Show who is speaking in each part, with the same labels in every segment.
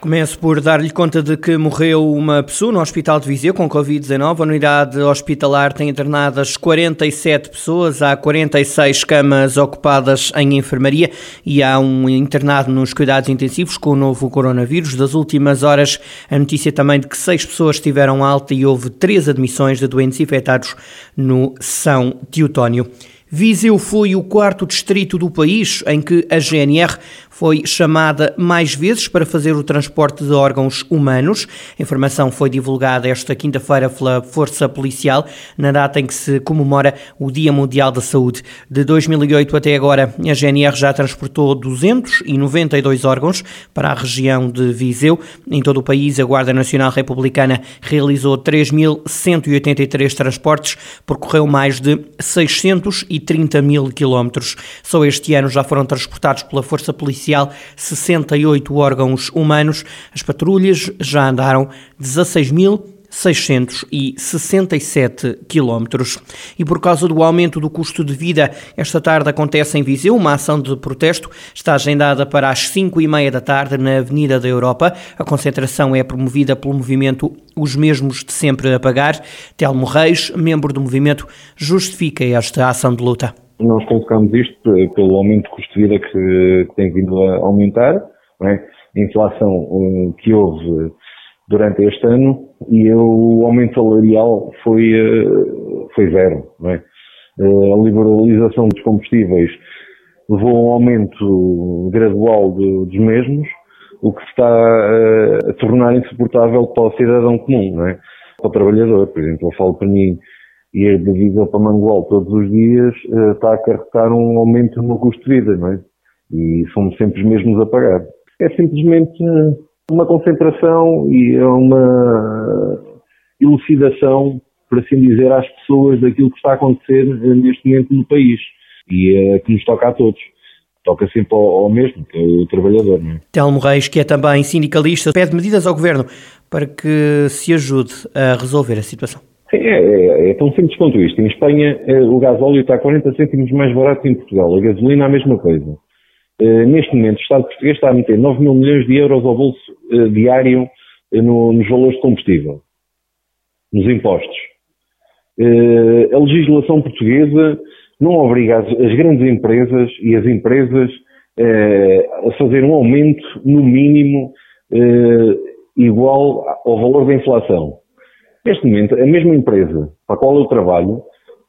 Speaker 1: Começo por dar-lhe conta de que morreu uma pessoa no Hospital de Viseu com Covid-19. A unidade hospitalar tem internadas 47 pessoas, há 46 camas ocupadas em enfermaria e há um internado nos cuidados intensivos com o novo coronavírus. Das últimas horas, a notícia também de que seis pessoas tiveram alta e houve três admissões de doentes infectados no São Teutónio. Viseu foi o quarto distrito do país em que a GNR foi chamada mais vezes para fazer o transporte de órgãos humanos. A informação foi divulgada esta quinta-feira pela Força Policial, na data em que se comemora o Dia Mundial da Saúde. De 2008 até agora, a GNR já transportou 292 órgãos para a região de Viseu. Em todo o país, a Guarda Nacional Republicana realizou 3.183 transportes, percorreu mais de 630 mil quilómetros. Só este ano já foram transportados pela Força Policial policial 68 órgãos humanos. As patrulhas já andaram 16 mil 667 quilómetros. E por causa do aumento do custo de vida, esta tarde acontece em Viseu uma ação de protesto. Está agendada para as 5 e meia da tarde na Avenida da Europa. A concentração é promovida pelo movimento Os Mesmos de Sempre a Pagar. Telmo Reis, membro do movimento, justifica esta ação de luta.
Speaker 2: Nós colocamos isto pelo aumento de custo de vida que, que tem vindo a aumentar, é? a inflação que houve durante este ano e o aumento salarial foi, eh, foi zero. É? Eh, a liberalização dos combustíveis levou a um aumento gradual de, dos mesmos, o que está a, a tornar insuportável para o cidadão comum, é? para o trabalhador. Por exemplo, eu falo para mim, ir de Viseu para Mangual todos os dias uh, está a acarretar um aumento no custo de vida, não é? E somos sempre os mesmos a pagar. É simplesmente uma concentração e é uma elucidação, por assim dizer, às pessoas daquilo que está a acontecer eh, neste momento no país. E é que nos toca a todos toca sempre ao, ao, mesmo, que é o trabalhador. Não é?
Speaker 1: Telmo Reis, que é também sindicalista, pede medidas ao Governo para que se ajude a resolver a situação.
Speaker 2: É, é, é, tão simples quanto isto. Em Espanha, eh, o gás óleo está 40 cêntimos mais barato que em Portugal. A gasolina, a mesma coisa. Uh, neste momento, o Estado português está a meter 9 mil milhões de euros ao bolso uh, diário no, nos valores de combustível, nos impostos. a legislação portuguesa não obriga as, as grandes empresas e as empresas a fazer um aumento, no mínimo, igual ao valor da inflação. Neste momento, a mesma empresa para a qual eu trabalho,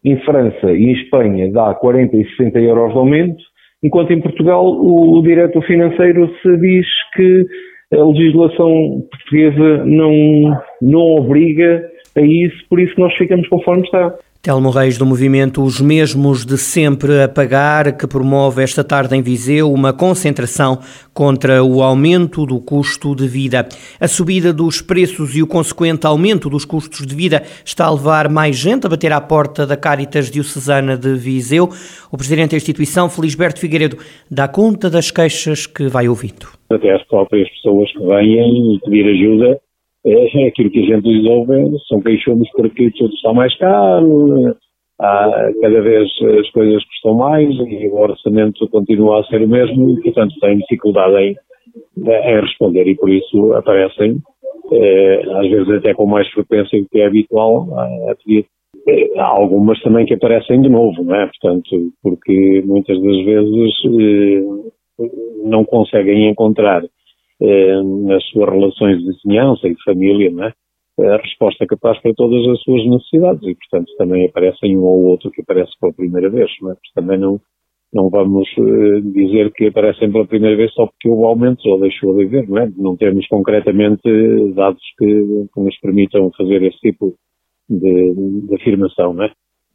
Speaker 2: em França e em Espanha dá 40 e 60 euros de aumento, enquanto em Portugal o, o financeiro se diz que a legislação portuguesa não, não obriga a isso, por isso nós ficamos conforme está.
Speaker 1: Telmo Reis do movimento Os Mesmos de Sempre a Pagar, que promove esta tarde em Viseu uma concentração contra o aumento do custo de vida. A subida dos preços e o consequente aumento dos custos de vida está a levar mais gente a bater à porta da Caritas Diocesana de Viseu. O presidente da instituição, Felisberto Figueiredo, dá conta das queixas que vai ouvindo.
Speaker 3: Até as próprias pessoas que vêm pedir ajuda é, é aquilo que a gente lhes ouve, são queixumes porque tudo está mais caro, há, cada vez as coisas custam mais e o orçamento continua a ser o mesmo e, portanto, têm dificuldade em, em responder e por isso aparecem, eh, às vezes até com mais frequência do que é habitual, a pedir. Eh, há algumas também que aparecem de novo, não é? Portanto, porque muitas das vezes eh, não conseguem encontrar eh, nas suas relações de vizinhança e de família, é? a resposta capaz para todas as suas necessidades e, portanto, também aparecem um ou outro que aparece pela primeira vez, não é? também não, não vamos uh, dizer que aparecem pela primeira vez só porque houve aumento ou deixou de haver, não é? Não temos concretamente dados que, que nos permitam fazer esse tipo de, de afirmação, é?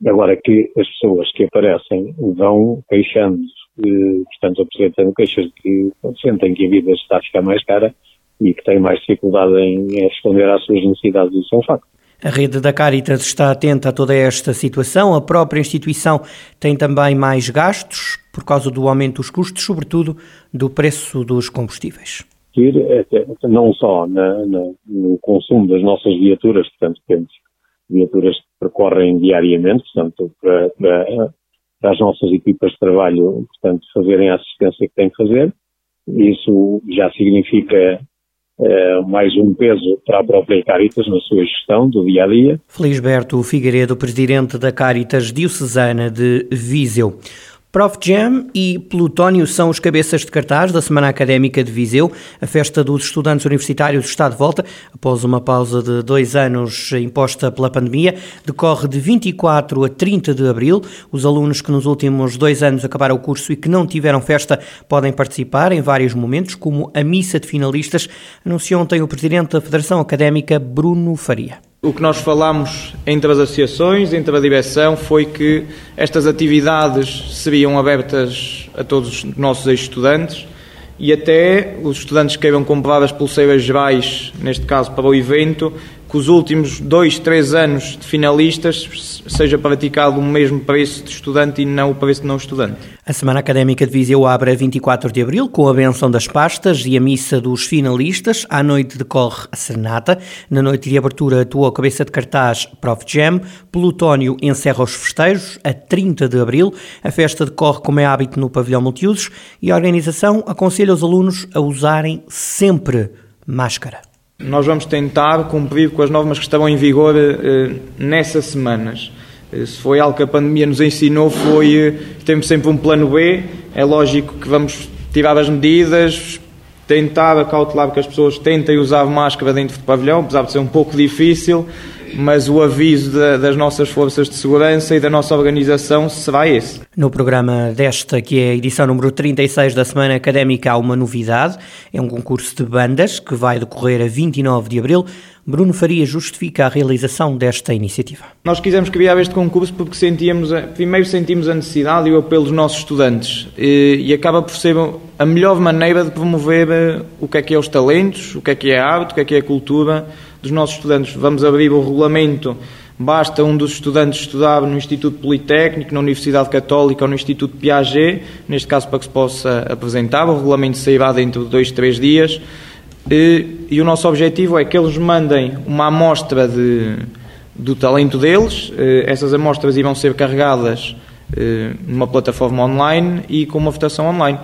Speaker 3: Agora que as pessoas que aparecem vão queixando portanto, apresentando queixas de que sentem que a vida está a ficar mais cara e que têm mais dificuldade em responder às suas necessidades. Isso é um facto.
Speaker 1: A rede da Caritas está atenta a toda esta situação. A própria instituição tem também mais gastos por causa do aumento dos custos, sobretudo do preço dos combustíveis.
Speaker 3: Não só na, na, no consumo das nossas viaturas, portanto, temos viaturas que percorrem diariamente, portanto, para, para, para, as nossas equipas de trabalho, portanto, fazerem a assistência que têm que fazer. Isso já significa eh, mais um peso para a própria Caritas na sua gestão do dia a dia.
Speaker 1: Felisberto Figueiredo, presidente da Caritas Diocesana de Viseu. Prof Jam e Plutónio são os cabeças de cartaz da Semana Académica de Viseu. A festa dos estudantes universitários está de volta após uma pausa de dois anos imposta pela pandemia. Decorre de 24 a 30 de abril. Os alunos que nos últimos dois anos acabaram o curso e que não tiveram festa podem participar em vários momentos, como a missa de finalistas, anunciou ontem o presidente da Federação Académica, Bruno Faria.
Speaker 4: O que nós falamos entre as associações, entre a direção, foi que estas atividades seriam abertas a todos os nossos ex-estudantes e até os estudantes que queiram comprar as pulseiras gerais, neste caso para o evento, que os últimos dois, três anos de finalistas seja praticado o mesmo preço de estudante e não o preço de não estudante.
Speaker 1: A Semana Académica de Viseu abre a 24 de abril com a benção das pastas e a missa dos finalistas. À noite decorre a serenata. Na noite de abertura atua a cabeça de cartaz Prof. Jam. Plutónio encerra os festejos a 30 de abril. A festa decorre como é hábito no pavilhão multiusos e a organização aconselha os alunos a usarem sempre máscara.
Speaker 4: Nós vamos tentar cumprir com as normas que estavam em vigor eh, nessas semanas. Eh, se foi algo que a pandemia nos ensinou, foi eh, temos sempre um plano B. É lógico que vamos tirar as medidas, tentar acautelar que as pessoas tentem usar máscara dentro do pavilhão, apesar de ser um pouco difícil mas o aviso da, das nossas forças de segurança e da nossa organização será esse.
Speaker 1: No programa desta, que é a edição número 36 da Semana Académica, há uma novidade. É um concurso de bandas que vai decorrer a 29 de abril. Bruno Faria justifica a realização desta iniciativa.
Speaker 4: Nós quisemos criar este concurso porque sentíamos, primeiro sentimos a necessidade e o apelo dos nossos estudantes e, e acaba por ser a melhor maneira de promover eh, o que é que é os talentos, o que é que é a arte, o que é que é a cultura dos nossos estudantes. Vamos abrir o regulamento. Basta um dos estudantes estudar no Instituto Politécnico, na Universidade Católica ou no Instituto Piaget, neste caso para que se possa apresentar. O regulamento sairá dentro de dois, três dias. E, e o nosso objetivo é que eles mandem uma amostra de, do talento deles. Essas amostras irão ser carregadas numa plataforma online e com uma votação online.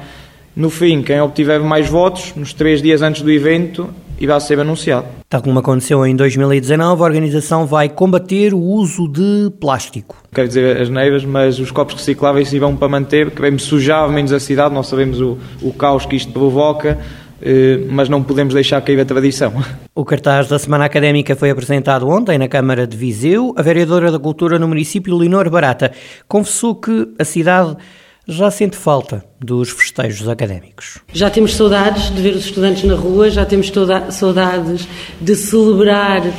Speaker 4: No fim, quem obtiver mais votos, nos três dias antes do evento, irá ser anunciado.
Speaker 1: Tal como aconteceu em 2019, a organização vai combater o uso de plástico.
Speaker 4: Quero dizer as neiras, mas os copos recicláveis irão para manter, queremos sujar menos a cidade, nós sabemos o, o caos que isto provoca, eh, mas não podemos deixar cair a tradição.
Speaker 1: O cartaz da Semana Académica foi apresentado ontem na Câmara de Viseu. A vereadora da Cultura no município, Leonor Barata, confessou que a cidade já sente falta dos festejos académicos.
Speaker 5: Já temos saudades de ver os estudantes na rua, já temos saudades de celebrar uh,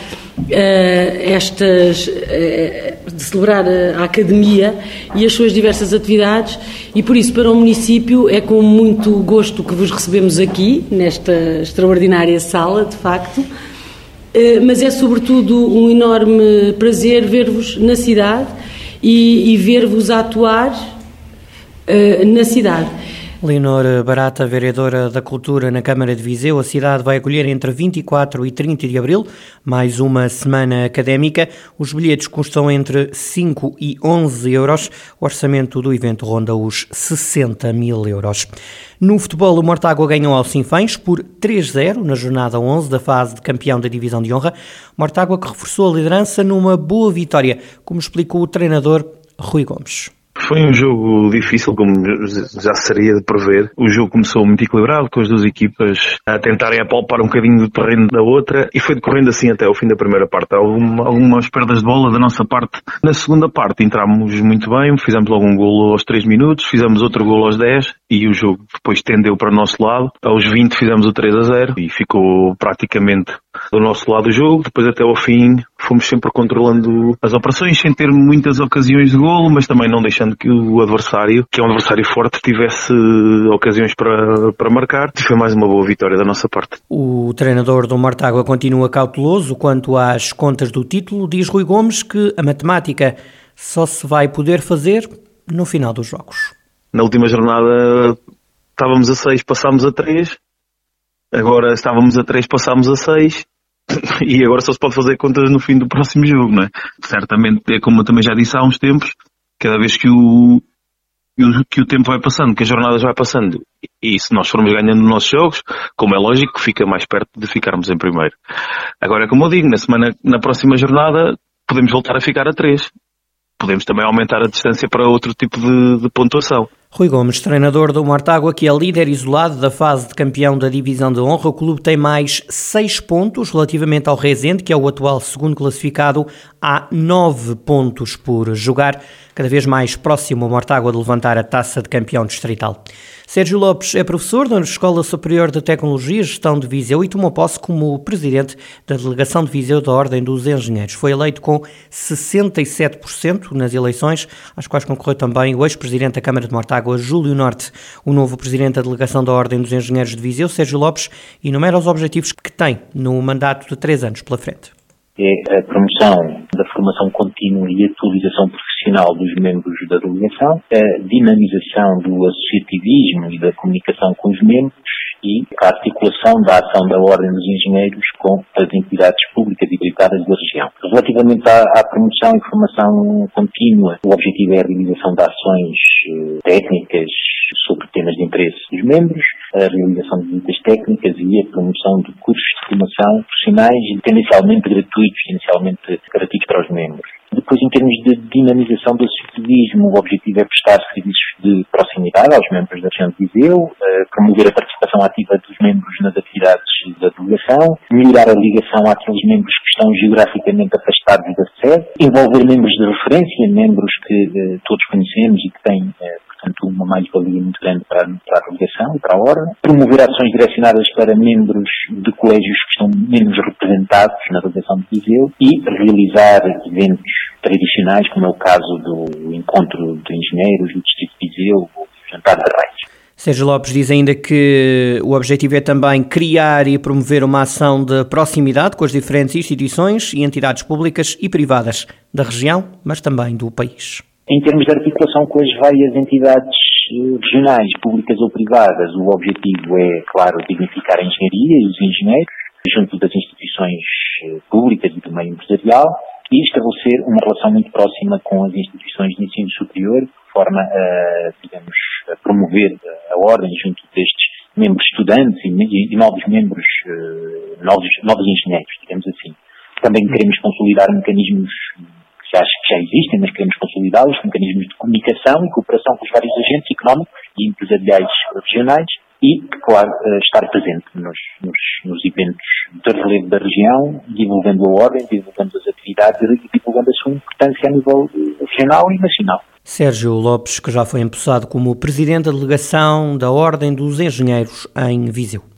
Speaker 5: estas, uh, de celebrar a academia e as suas diversas atividades e por isso para o município é com muito gosto que vos recebemos aqui nesta extraordinária sala, de facto. Mas é sobretudo um enorme prazer ver-vos na cidade e, e ver-vos atuar eh, na cidade.
Speaker 1: Leonor Barata, vereadora da Cultura na Câmara de Viseu, a cidade vai acolher entre 24 e 30 de abril mais uma semana académica. Os bilhetes custam entre 5 e 11 euros. O orçamento do evento ronda os 60 mil euros. No futebol, o Mortágua ganhou ao Sinfãs por 3-0 na jornada 11 da fase de campeão da Divisão de Honra. Mortágua que reforçou a liderança numa boa vitória, como explicou o treinador Rui Gomes.
Speaker 6: Foi um jogo difícil, como já seria de prever. O jogo começou muito equilibrado, com as duas equipas a tentarem apalpar um bocadinho do terreno da outra e foi decorrendo assim até o fim da primeira parte. Algum, algumas perdas de bola da nossa parte. Na segunda parte entramos muito bem, fizemos logo um golo aos 3 minutos, fizemos outro golo aos 10 e o jogo depois tendeu para o nosso lado. Aos 20 fizemos o 3 a 0 e ficou praticamente do nosso lado o jogo. Depois até ao fim fomos sempre controlando as operações sem ter muitas ocasiões de golo, mas também não deixando que o adversário, que é um adversário forte, tivesse ocasiões para, para marcar. E foi mais uma boa vitória da nossa parte.
Speaker 1: O treinador do Mortágua continua cauteloso quanto às contas do título. Diz Rui Gomes que a matemática só se vai poder fazer no final dos jogos.
Speaker 6: Na última jornada estávamos a 6, passámos a 3. Agora estávamos a 3, passámos a 6 e agora só se pode fazer contas no fim do próximo jogo, não é? Certamente, é como eu também já disse há uns tempos, cada vez que o, que o tempo vai passando, que as jornadas vai passando, e se nós formos ganhando nos nossos jogos, como é lógico, fica mais perto de ficarmos em primeiro. Agora, como eu digo, na semana, na próxima jornada, podemos voltar a ficar a três. Podemos também aumentar a distância para outro tipo de, de pontuação.
Speaker 1: Rui Gomes, treinador do Mortágua, que é líder isolado da fase de campeão da divisão de honra. O clube tem mais seis pontos relativamente ao Rezende, que é o atual segundo classificado. Há nove pontos por jogar, cada vez mais próximo o Mortágua de levantar a taça de campeão distrital. Sérgio Lopes é professor da Escola Superior de Tecnologia e Gestão de Viseu e tomou posse como presidente da delegação de Viseu da Ordem dos Engenheiros. Foi eleito com 67% nas eleições, às quais concorreu também o ex-presidente da Câmara de Mortágua, Água, Júlio Norte. O novo presidente da delegação da Ordem dos Engenheiros de Viseu, Sérgio Lopes, enumera os objetivos que tem no mandato de três anos pela frente.
Speaker 7: É a promoção da formação contínua e atualização profissional dos membros da delegação, a dinamização do associativismo e da comunicação com os membros, e a articulação da ação da Ordem dos Engenheiros com as entidades públicas e privadas da região. Relativamente à, à promoção e formação contínua, o objetivo é a realização de ações eh, técnicas sobre temas de interesse dos membros, a realização de visitas técnicas e a promoção de cursos de formação profissionais, tendencialmente gratuitos, inicialmente gratuitos para os membros. Depois, em termos de dinamização do associativismo, o objetivo é prestar serviços de proximidade aos membros da região de Viseu, eh, promover a participação ativa dos membros nas atividades da delegação, melhorar a ligação àqueles membros que estão geograficamente afastados da sede, envolver membros de referência, membros que eh, todos conhecemos e que têm eh, portanto, uma mais-valia muito grande para, para, a delegação e para a ordem. Promover ações direcionadas para membros de colégios que estão menos representados na delegação de Viseu e realizar eventos tradicionais, como é o caso do encontro de engenheiros do Distrito de Viseu, o Jantar de Reis.
Speaker 1: Sérgio Lopes diz ainda que o objetivo é também criar e promover uma ação de proximidade com as diferentes instituições e entidades públicas e privadas da região, mas também do país.
Speaker 7: Em termos de articulação com as várias entidades eh, regionais, públicas ou privadas, o objetivo é, claro, dignificar a engenharia e os engenheiros, junto das instituições eh, públicas e do meio empresarial, e estabelecer uma relação muito próxima com as instituições de ensino superior, de forma a, digamos, a promover a ordem junto destes membros estudantes e, e novos membros, eh, novos, novos engenheiros, digamos assim. Também queremos consolidar mecanismos que acho que já existem, mas queremos consolidá-los, mecanismos de comunicação e cooperação com os vários agentes económicos e empresariais regionais e, claro, eh, estar presente nos, nos, nos eventos de relevo da região, divulgando a ordem, divulgando as atividades e divulgando a sua importância a nível regional e nacional.
Speaker 1: Sérgio Lopes, que já foi empossado como presidente da delegação da Ordem dos Engenheiros em Viseu.